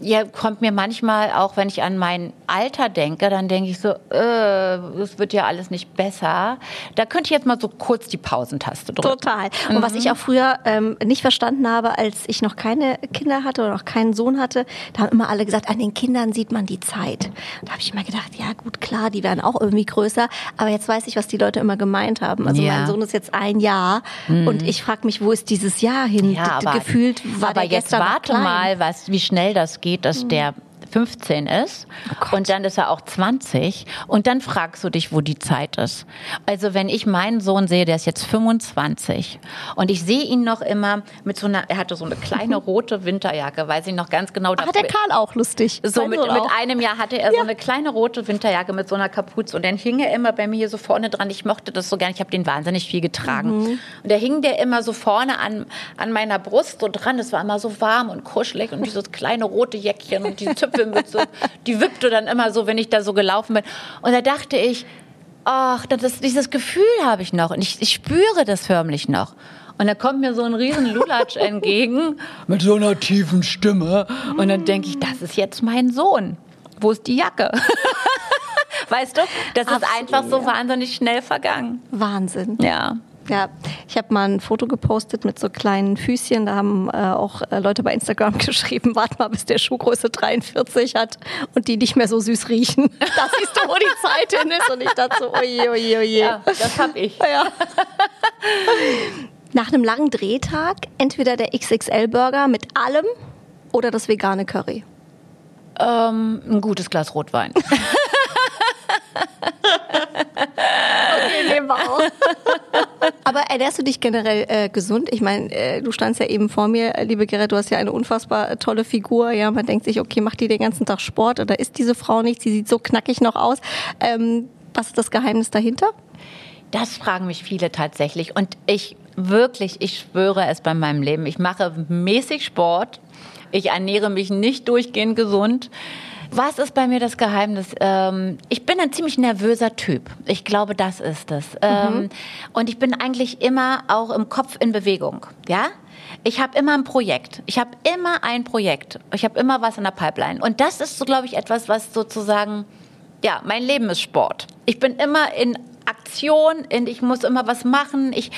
ja, kommt mir manchmal auch, wenn ich an mein Alter denke, dann denke ich so, äh, es wird ja alles nicht besser. Da könnte ich jetzt mal so kurz die Pausentaste drücken. Total. Und mhm. was ich auch früher ähm, nicht verstanden habe, als ich noch keine Kinder hatte oder noch keinen Sohn hatte, da haben immer alle gesagt, an den Kindern sieht man die Zeit. Da habe ich immer gedacht, ja gut, klar, die werden auch irgendwie größer. Aber jetzt weiß ich, was die Leute immer gemeint haben. Also ja. mein Sohn ist jetzt ein Jahr mhm. und ich frage mich, wo ist dieses Jahr hin? Ja, aber, Gefühlt war aber jetzt warte mal, was, wie schnell das geht, dass mhm. der 15 ist oh und dann ist er auch 20 und dann fragst du dich, wo die Zeit ist. Also wenn ich meinen Sohn sehe, der ist jetzt 25 und ich sehe ihn noch immer mit so einer, er hatte so eine kleine *laughs* rote Winterjacke, weiß ich noch ganz genau. Hat der Karl auch lustig. So mit, mit einem Jahr hatte er ja. so eine kleine rote Winterjacke mit so einer Kapuze und dann hing er immer bei mir so vorne dran. Ich mochte das so gern, ich habe den wahnsinnig viel getragen. Mhm. Und da hing der immer so vorne an, an meiner Brust so dran. Das war immer so warm und kuschelig und dieses kleine rote Jäckchen und diese *laughs* Zipfel so, die wippte dann immer so, wenn ich da so gelaufen bin. Und da dachte ich, ach, das, dieses Gefühl habe ich noch und ich, ich spüre das förmlich noch. Und da kommt mir so ein riesen Lulatsch entgegen *laughs* mit so einer tiefen Stimme. Und dann denke ich, das ist jetzt mein Sohn. Wo ist die Jacke? *laughs* weißt du, das Absolut, ist einfach so wahnsinnig schnell vergangen. Wahnsinn. Ja. Ja, ich habe mal ein Foto gepostet mit so kleinen Füßchen. Da haben äh, auch äh, Leute bei Instagram *laughs* geschrieben, warte mal, bis der Schuhgröße 43 hat und die nicht mehr so süß riechen. *laughs* Das siehst du, wo die Zeit hin ist. Und ich dachte so, oje, oje, oje. Ja, das hab ich. Ja. *laughs* Nach einem langen Drehtag entweder der XXL-Burger mit allem oder das vegane Curry. Ähm, ein gutes Glas Rotwein. Okay, nehmen wir auch. Aber ernährst du dich generell äh, gesund? Ich meine, äh, du standst ja eben vor mir, äh, liebe Gerrit, du hast ja eine unfassbar äh, tolle Figur. Ja, man denkt sich, okay, macht die den ganzen Tag Sport oder ist diese Frau nicht? Sie sieht so knackig noch aus. Ähm, was ist das Geheimnis dahinter? Das fragen mich viele tatsächlich. Und ich wirklich, ich schwöre es bei meinem Leben. Ich mache mäßig Sport. Ich ernähre mich nicht durchgehend gesund. Was ist bei mir das Geheimnis? Ähm, ich bin ein ziemlich nervöser Typ. Ich glaube, das ist es. Ähm, mhm. Und ich bin eigentlich immer auch im Kopf in Bewegung. Ja? Ich habe immer ein Projekt. Ich habe immer ein Projekt. Ich habe immer was in der Pipeline. Und das ist so, glaube ich, etwas, was sozusagen, ja, mein Leben ist Sport. Ich bin immer in Aktion, ich muss immer was machen. Ich,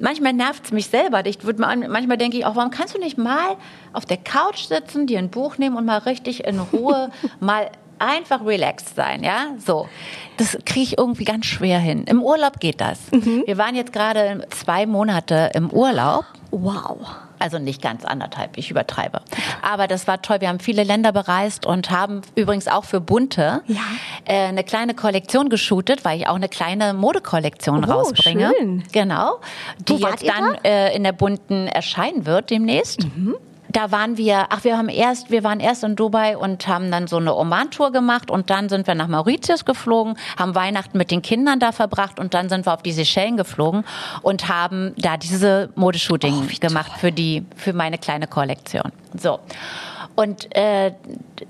manchmal nervt es mich selber. Ich würd mal, manchmal denke ich auch, warum kannst du nicht mal auf der Couch sitzen, dir ein Buch nehmen und mal richtig in Ruhe *laughs* mal einfach relaxed sein, ja? So. Das kriege ich irgendwie ganz schwer hin. Im Urlaub geht das. Mhm. Wir waren jetzt gerade zwei Monate im Urlaub. Wow. Also nicht ganz anderthalb, ich übertreibe. Aber das war toll. Wir haben viele Länder bereist und haben übrigens auch für Bunte ja. äh, eine kleine Kollektion geshootet, weil ich auch eine kleine Modekollektion oh, rausbringe. Schön. Genau. Die jetzt dann äh, in der Bunten erscheinen wird demnächst. Mhm da waren wir, ach, wir haben erst, wir waren erst in Dubai und haben dann so eine Oman-Tour gemacht und dann sind wir nach Mauritius geflogen, haben Weihnachten mit den Kindern da verbracht und dann sind wir auf die Seychellen geflogen und haben da diese Modeshooting oh, gemacht für die, für meine kleine Kollektion. So. Und äh,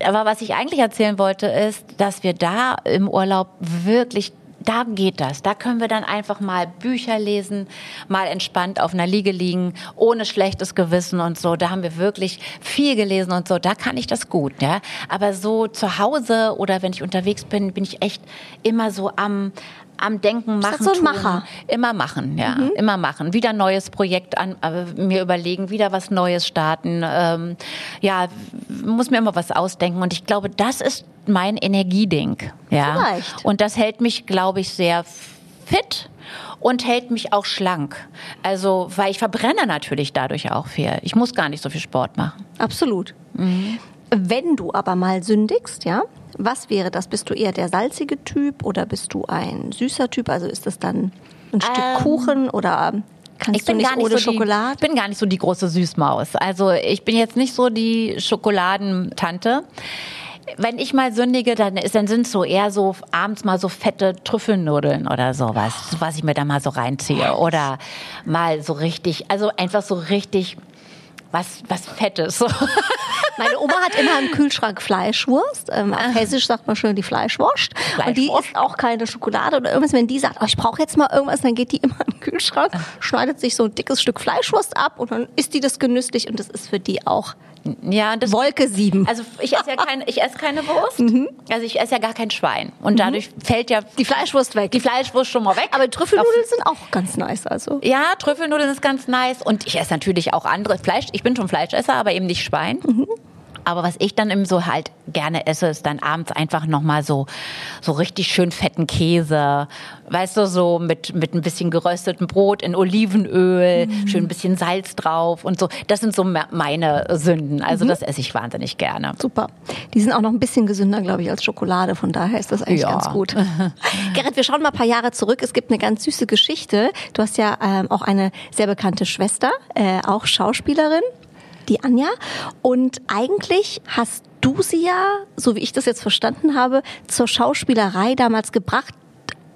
aber was ich eigentlich erzählen wollte, ist, dass wir da im Urlaub wirklich da geht das. Da können wir dann einfach mal Bücher lesen, mal entspannt auf einer Liege liegen, ohne schlechtes Gewissen und so. Da haben wir wirklich viel gelesen und so. Da kann ich das gut, ja. Aber so zu Hause oder wenn ich unterwegs bin, bin ich echt immer so am am Denken, machen, so Macher. Immer machen, ja, mhm. immer machen. Wieder ein neues Projekt an, äh, mir überlegen, wieder was Neues starten. Ähm, ja, muss mir immer was ausdenken. Und ich glaube, das ist mein Energieding. Ja. Vielleicht. Und das hält mich, glaube ich, sehr fit und hält mich auch schlank. Also, weil ich verbrenne natürlich dadurch auch viel. Ich muss gar nicht so viel Sport machen. Absolut. Mhm. Wenn du aber mal sündigst, ja, was wäre das? Bist du eher der salzige Typ oder bist du ein süßer Typ? Also ist das dann ein Stück ähm, Kuchen oder kannst ich bin du nicht, gar nicht ohne so Schokolade? ich bin gar nicht so die große Süßmaus. Also ich bin jetzt nicht so die Schokoladentante. Wenn ich mal sündige, dann, ist, dann sind es so eher so abends mal so fette Trüffelnudeln oder sowas, was ich mir da mal so reinziehe. Oder mal so richtig, also einfach so richtig was, was Fettes. *laughs* Meine Oma hat immer im Kühlschrank Fleischwurst. Ähm, auf ah. Hessisch sagt man schön die Fleischwurst. Fleischwurst. Und die isst auch keine Schokolade oder irgendwas. Wenn die sagt, oh, ich brauche jetzt mal irgendwas, dann geht die immer im Kühlschrank, ah. schneidet sich so ein dickes Stück Fleischwurst ab und dann isst die das genüsslich und das ist für die auch ja, das, Wolke 7. Also ich esse ja keine, ich esse keine Wurst. Mhm. Also ich esse ja gar kein Schwein. Und dadurch mhm. fällt ja die Fleischwurst weg. Die Fleischwurst schon mal weg. Aber Trüffelnudeln sind auch ganz nice. Also. Ja, Trüffelnudeln ist ganz nice. Und ich esse natürlich auch andere Fleisch. Ich bin schon Fleischesser, aber eben nicht Schwein. Mhm. Aber was ich dann eben so halt gerne esse, ist dann abends einfach nochmal so, so richtig schön fetten Käse. Weißt du, so mit, mit ein bisschen geröstetem Brot in Olivenöl, mhm. schön ein bisschen Salz drauf und so. Das sind so meine Sünden. Also mhm. das esse ich wahnsinnig gerne. Super. Die sind auch noch ein bisschen gesünder, glaube ich, als Schokolade. Von daher ist das eigentlich ja. ganz gut. *laughs* Gerrit, wir schauen mal ein paar Jahre zurück. Es gibt eine ganz süße Geschichte. Du hast ja ähm, auch eine sehr bekannte Schwester, äh, auch Schauspielerin die Anja. Und eigentlich hast du sie ja, so wie ich das jetzt verstanden habe, zur Schauspielerei damals gebracht,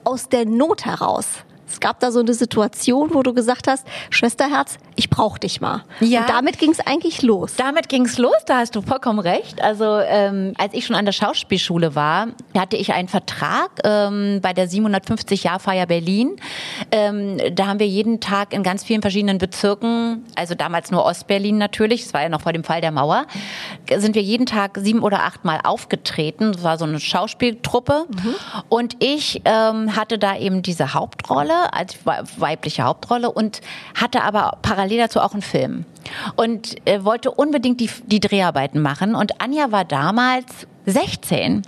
aus der Not heraus. Es gab da so eine Situation, wo du gesagt hast, Schwesterherz, ich brauche dich mal. Ja. Und damit ging es eigentlich los. Damit ging es los, da hast du vollkommen recht. Also ähm, als ich schon an der Schauspielschule war, hatte ich einen Vertrag ähm, bei der 750-Jahr-Feier Berlin. Ähm, da haben wir jeden Tag in ganz vielen verschiedenen Bezirken, also damals nur Ostberlin natürlich, es war ja noch vor dem Fall der Mauer, sind wir jeden Tag sieben oder acht Mal aufgetreten. Das war so eine Schauspieltruppe. Mhm. Und ich ähm, hatte da eben diese Hauptrolle als weibliche Hauptrolle und hatte aber parallel dazu auch einen Film und äh, wollte unbedingt die, die Dreharbeiten machen. Und Anja war damals 16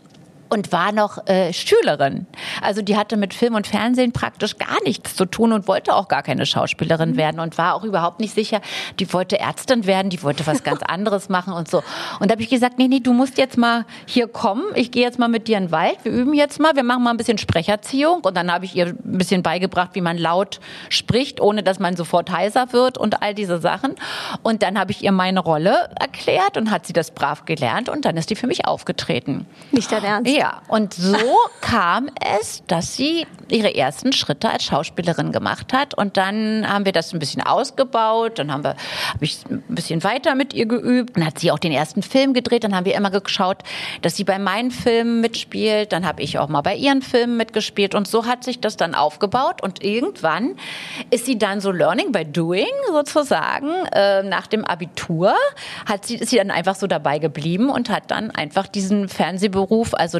und war noch äh, Schülerin. Also die hatte mit Film und Fernsehen praktisch gar nichts zu tun und wollte auch gar keine Schauspielerin mhm. werden und war auch überhaupt nicht sicher. Die wollte Ärztin werden, die wollte was ganz *laughs* anderes machen und so. Und da habe ich gesagt, nee, nee, du musst jetzt mal hier kommen. Ich gehe jetzt mal mit dir in den Wald. Wir üben jetzt mal. Wir machen mal ein bisschen Sprecherziehung. Und dann habe ich ihr ein bisschen beigebracht, wie man laut spricht, ohne dass man sofort heiser wird und all diese Sachen. Und dann habe ich ihr meine Rolle erklärt und hat sie das brav gelernt und dann ist die für mich aufgetreten. Nicht dein Ernst? Ja, ja, und so *laughs* kam es, dass sie ihre ersten Schritte als Schauspielerin gemacht hat. Und dann haben wir das ein bisschen ausgebaut. Dann haben wir, habe ich ein bisschen weiter mit ihr geübt. Dann hat sie auch den ersten Film gedreht. Dann haben wir immer geschaut, dass sie bei meinen Filmen mitspielt. Dann habe ich auch mal bei ihren Filmen mitgespielt. Und so hat sich das dann aufgebaut. Und irgendwann ist sie dann so Learning by Doing sozusagen. Äh, nach dem Abitur hat sie, ist sie dann einfach so dabei geblieben und hat dann einfach diesen Fernsehberuf, also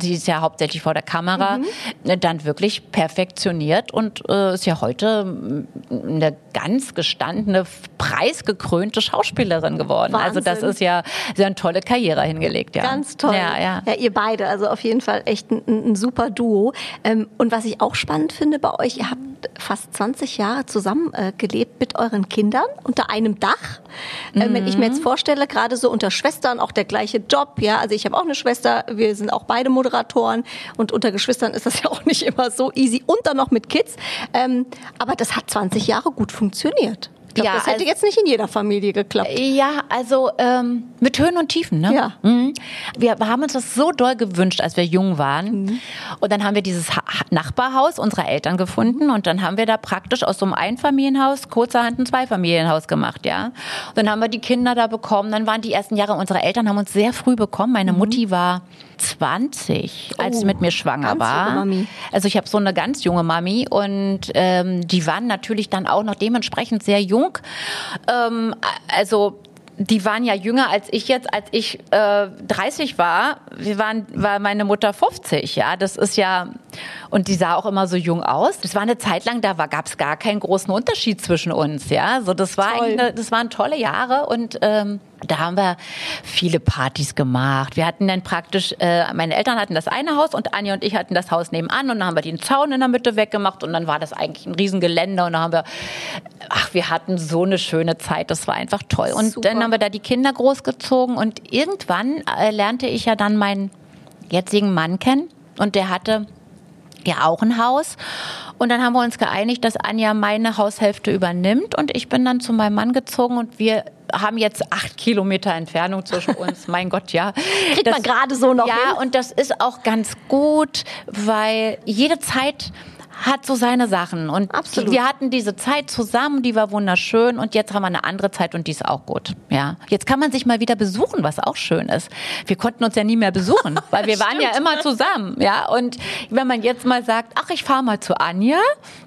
sie ist ja hauptsächlich vor der Kamera, mhm. Dann wirklich perfektioniert und äh, ist ja heute mm, eine ganz gestandene, preisgekrönte Schauspielerin geworden. Wahnsinn. Also das ist ja, sie hat eine tolle Karriere hingelegt. Ja. Ganz toll. Ja, ja. ja, ihr beide, also auf jeden Fall echt ein, ein super Duo. Ähm, und was ich auch spannend finde bei euch, ihr habt fast 20 Jahre zusammen äh, gelebt mit euren Kindern unter einem Dach. Mhm. Äh, wenn ich mir jetzt mhm. vorstelle, gerade so unter Schwestern auch der gleiche Job, ja, also ich habe auch eine Schwester, wir sind auch beide Moderatoren und unter Geschwistern ist das ja auch nicht immer so easy und dann noch mit Kids. Ähm, aber das hat 20 Jahre gut funktioniert. Ich glaube, Ja, das hätte also- jetzt nicht in jeder Familie geklappt. Ja, also ähm, mit Höhen und Tiefen, ne? Ja. Mhm. Wir haben uns das so doll gewünscht, als wir jung waren. Mhm. Und dann haben wir dieses ha Nachbarhaus unserer Eltern gefunden und dann haben wir da praktisch aus so einem Einfamilienhaus kurzerhand ein Zweifamilienhaus gemacht, ja. Und dann haben wir die Kinder da bekommen. Dann waren die ersten Jahre, unsere Eltern haben uns sehr früh bekommen. Meine Mutti war 20, als sie. Oh, mit mir schwanger war. Also ich habe so eine ganz junge Mami und ähm, die waren natürlich dann auch noch dementsprechend sehr jung. Ähm, also die waren ja jünger als ich jetzt, als ich äh, 30 war. Wir waren, war meine Mutter 50, ja. Das ist ja und die sah auch immer so jung aus. Das war eine Zeit lang, da gab es gar keinen großen Unterschied zwischen uns, ja. So das war eine, das waren tolle Jahre und ähm, da haben wir viele Partys gemacht. Wir hatten dann praktisch, äh, meine Eltern hatten das eine Haus und Anja und ich hatten das Haus nebenan und dann haben wir den Zaun in der Mitte weggemacht und dann war das eigentlich ein Riesengeländer und dann haben wir, ach, wir hatten so eine schöne Zeit, das war einfach toll. Und Super. dann haben wir da die Kinder großgezogen und irgendwann äh, lernte ich ja dann meinen jetzigen Mann kennen und der hatte ja auch ein Haus. Und dann haben wir uns geeinigt, dass Anja meine Haushälfte übernimmt und ich bin dann zu meinem Mann gezogen und wir haben jetzt acht Kilometer Entfernung zwischen *laughs* uns. mein Gott, ja. Kriegt man gerade so noch Ja, hin? und das ist auch ganz gut, weil jede Zeit hat so seine Sachen. Und Absolut. wir hatten diese Zeit zusammen, die war wunderschön und jetzt haben wir eine andere Zeit und die ist auch gut. Ja. Jetzt kann man sich mal wieder besuchen, was auch schön ist. Wir konnten uns ja nie mehr besuchen, *laughs* weil wir waren ja immer zusammen. Ja. Und wenn man jetzt mal sagt, ach, ich fahre mal zu Anja,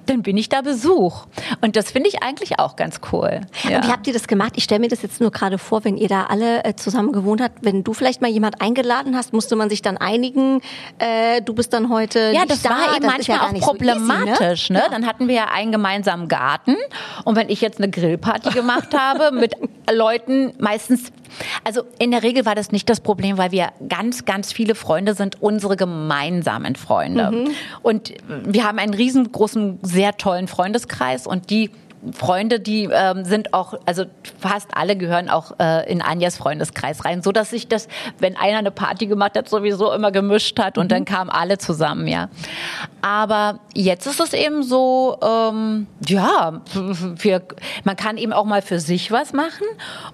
dann bin ich da Besuch. Und das finde ich eigentlich auch ganz cool. Ja. Und wie habt ihr das gemacht? Ich stelle mir das jetzt nur gerade vor, wenn ihr da alle äh, zusammen gewohnt habt, wenn du vielleicht mal jemand eingeladen hast, musste man sich dann einigen, äh, du bist dann heute Ja, das da. war eben Das ja manchmal gar auch nicht so easy, problematisch. ne? Ja. Dann hatten wir ja einen gemeinsamen Garten. Und wenn ich jetzt eine Grillparty gemacht habe mit Leuten, meistens, also in der Regel war das nicht das Problem, weil wir ganz, ganz viele Freunde sind, unsere gemeinsamen Freunde. Mhm. Und wir haben einen riesengroßen, sehr tollen Freundeskreis und die Freunde, die ähm, sind auch, also fast alle gehören auch äh, in Anjas Freundeskreis rein, so dass sich das, wenn einer eine Party gemacht hat, sowieso immer gemischt hat und dann kamen alle zusammen, ja. Aber jetzt ist es eben so, ähm, ja, wir, man kann eben auch mal für sich was machen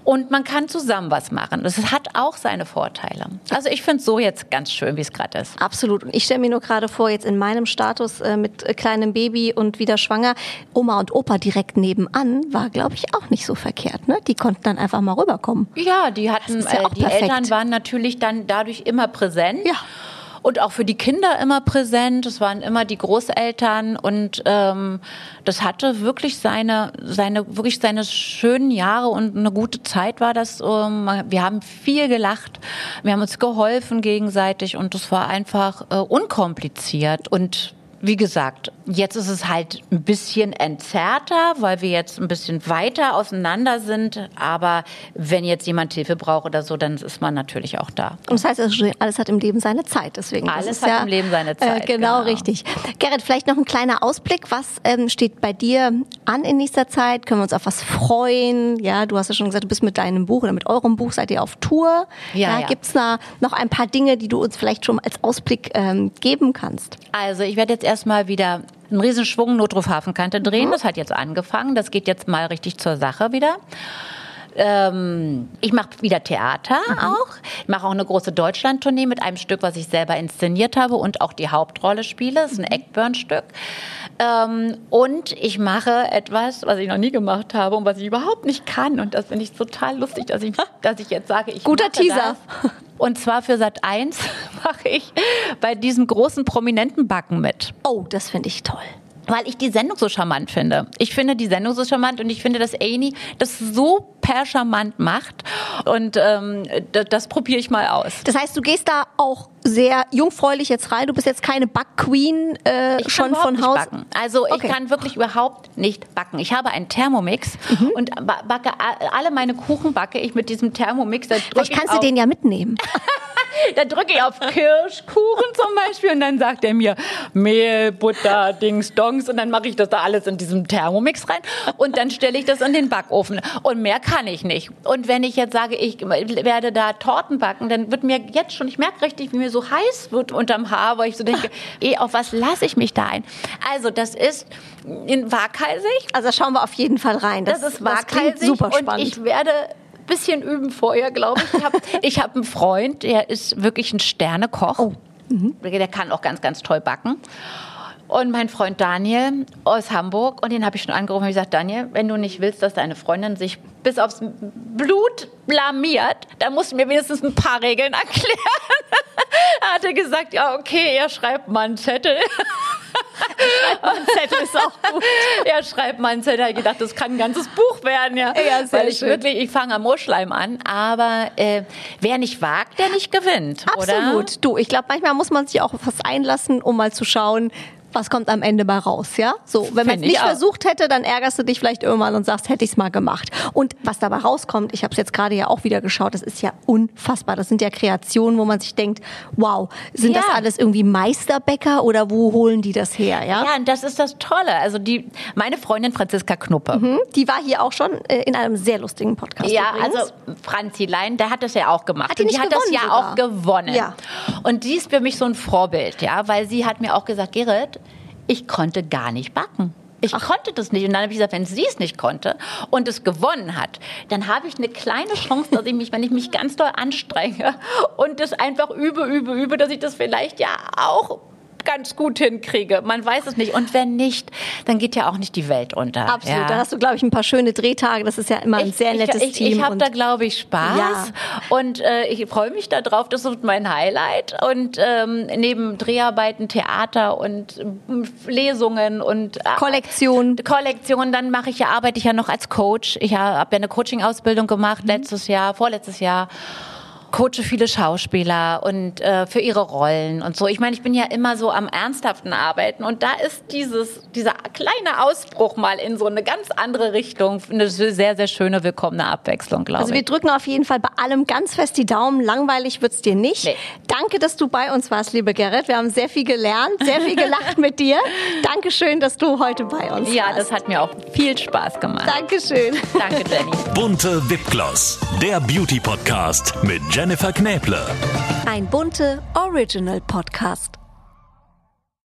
und man kann zusammen was machen. Das hat auch seine Vorteile. Also ich finde es so jetzt ganz schön, wie es gerade ist. Absolut. Und ich stelle mir nur gerade vor, jetzt in meinem Status äh, mit äh, kleinem Baby und wieder schwanger, Oma und Opa direkt nebenan, war, glaube ich, auch nicht so verkehrt. Ne? Die konnten dann einfach mal rüberkommen. Ja, die hatten, ja äh, die perfekt. Eltern waren natürlich dann dadurch immer präsent. Ja. Und auch für die Kinder immer präsent. Es waren immer die Großeltern und ähm, das hatte wirklich seine, seine, wirklich seine schönen Jahre und eine gute Zeit war das. Ähm, wir haben viel gelacht, wir haben uns geholfen gegenseitig und das war einfach äh, unkompliziert und wie gesagt, jetzt ist es halt ein bisschen entzerrter, weil wir jetzt ein bisschen weiter auseinander sind. Aber wenn jetzt jemand Hilfe braucht oder so, dann ist man natürlich auch da. Und das heißt, also, alles hat im Leben seine Zeit. Deswegen Alles hat ja, im Leben seine Äh, Zeit, genau, genau. richtig. Gerrit, vielleicht noch ein kleiner Ausblick. Was ähm, steht bei dir an in nächster Zeit? Können wir uns auf was freuen? Ja, du hast ja schon gesagt, du bist mit deinem Buch oder mit eurem Buch seid ihr auf Tour. Ja, ja. Gibt es da noch ein paar Dinge, die du uns vielleicht schon als Ausblick ähm, geben kannst? Also ich werde jetzt erstmal wieder einen Riesenschwung Notruf Hafenkante drehen. Das hat jetzt angefangen. Das geht jetzt mal richtig zur Sache wieder. Ähm, ich mache wieder Theater Mhm. auch. Ich mache auch eine große Deutschland-Tournee mit einem Stück, was ich selber inszeniert habe und auch die Hauptrolle spiele. Das ist ein Mhm. Eckburn-Stück. Ähm, und ich mache etwas, was ich noch nie gemacht habe und was ich überhaupt nicht kann. Und das finde ich total lustig, dass ich, dass ich jetzt sage, ich Guter Teaser. Das. *laughs* Und zwar für Sat 1 *laughs* mache ich bei diesem großen prominenten Backen mit. Oh, das finde ich toll. Weil ich die Sendung so charmant finde. Ich finde die Sendung so charmant und ich finde, dass Amy das so per charmant macht. Und ähm, das, das probiere ich mal aus. Das heißt, du gehst da auch sehr jungfräulich jetzt rein. Du bist jetzt keine Backqueen äh, Ich schon von nicht Haus. backen. Also ich Okay. kann wirklich überhaupt nicht backen. Ich habe einen Thermomix und ba- backe alle meine Kuchen backe ich mit diesem Thermomix. Vielleicht kannst du den ja mitnehmen. *laughs* da drücke ich auf Kirschkuchen zum Beispiel und dann sagt er mir Mehl, Butter, Dings, Dongs und dann mache ich das da alles in diesem Thermomix rein und dann stelle ich das in den Backofen und mehr kann ich nicht. Und wenn ich jetzt sage, ich werde da Torten backen, dann wird mir jetzt schon, ich merke richtig, wie mir so heiß wird unterm Haar, weil ich so denke, *laughs* eh, auf was lasse ich mich da ein? Also das ist in waghalsig. Also schauen wir auf jeden Fall rein. Das, das ist waghalsig super spannend. und ich werde bisschen üben vorher, glaube ich. Ich habe *laughs* hab einen Freund, der ist wirklich ein Sternekoch. Oh. Mhm. Der kann auch ganz, ganz toll backen. Und mein Freund Daniel aus Hamburg, und den habe ich schon angerufen und gesagt, Daniel, wenn du nicht willst, dass deine Freundin sich bis aufs Blut blamiert, dann musst du mir wenigstens ein paar Regeln *laughs* erklären. er hatte gesagt, ja, okay, er schreibt mal einen Zettel. *laughs* schreibt mal einen Zettel ist auch gut. Er schreibt mal einen Zettel. Ich gedacht, das kann ein ganzes Buch werden, ja. ja sehr Weil ich schön. wirklich, ich fange am Moorschleim an, aber äh, wer nicht wagt, der nicht gewinnt. Absolut. Oder? Du, ich glaube, manchmal muss man sich auch auf was einlassen, um mal zu schauen, was kommt am Ende bei raus, ja? So, wenn man es nicht versucht hätte, dann ärgerst du dich vielleicht irgendwann und sagst, hätte ich es mal gemacht. Und was dabei rauskommt, ich habe es jetzt gerade ja auch wieder geschaut, das ist ja unfassbar. Das sind ja Kreationen, wo man sich denkt, wow, sind ja. das alles irgendwie Meisterbäcker oder wo holen die das her, ja? Ja, und das ist das Tolle. Also die, meine Freundin Franziska Knuppe, mhm, die war hier auch schon äh, in einem sehr lustigen Podcast. Ja, übrigens. also Franzi Lein, der hat das ja auch gemacht. Hat die, und die hat das ja sogar? auch gewonnen. Ja. Und die ist für mich so ein Vorbild, ja, weil sie hat mir auch gesagt, Gerrit, ich konnte gar nicht backen. Ich Ach. konnte das nicht. Und dann habe ich gesagt, wenn sie es nicht konnte und es gewonnen hat, dann habe ich eine kleine Chance, dass ich mich, wenn ich mich ganz doll anstrenge und das einfach übe, übe, übe, dass ich das vielleicht ja auch ganz gut hinkriege. Man weiß es nicht. Und wenn nicht, dann geht ja auch nicht die Welt unter. Absolut. Ja. Da hast du, glaube ich, ein paar schöne Drehtage. Das ist ja immer ein ich, sehr nettes ich, Team. Ich, ich habe da, glaube ich, Spaß. Ja. Und äh, ich freue mich darauf. Das ist mein Highlight. Und ähm, neben Dreharbeiten, Theater und äh, Lesungen und äh, Kollektion. Kollektion, dann mache ich ja, arbeite ich ja noch als Coach. Ich habe ja eine Coaching-Ausbildung gemacht mhm. letztes Jahr, vorletztes Jahr coache viele Schauspieler und äh, für ihre Rollen und so. Ich meine, ich bin ja immer so am ernsthaften Arbeiten und da ist dieses dieser kleine Ausbruch mal in so eine ganz andere Richtung eine sehr sehr schöne willkommene Abwechslung, glaube ich. Also wir drücken auf jeden Fall bei allem ganz fest die Daumen. Langweilig wird's dir nicht. Nee. Danke, dass du bei uns warst, liebe Gerrit. Wir haben sehr viel gelernt, sehr viel gelacht mit dir. Dankeschön, dass du heute bei uns ja, warst. Ja, das hat mir auch viel Spaß gemacht. Dankeschön. Danke, Jenny. Bunte Wipgloss, der Beauty Podcast mit Jennifer Knäble. Ein bunte Original Podcast.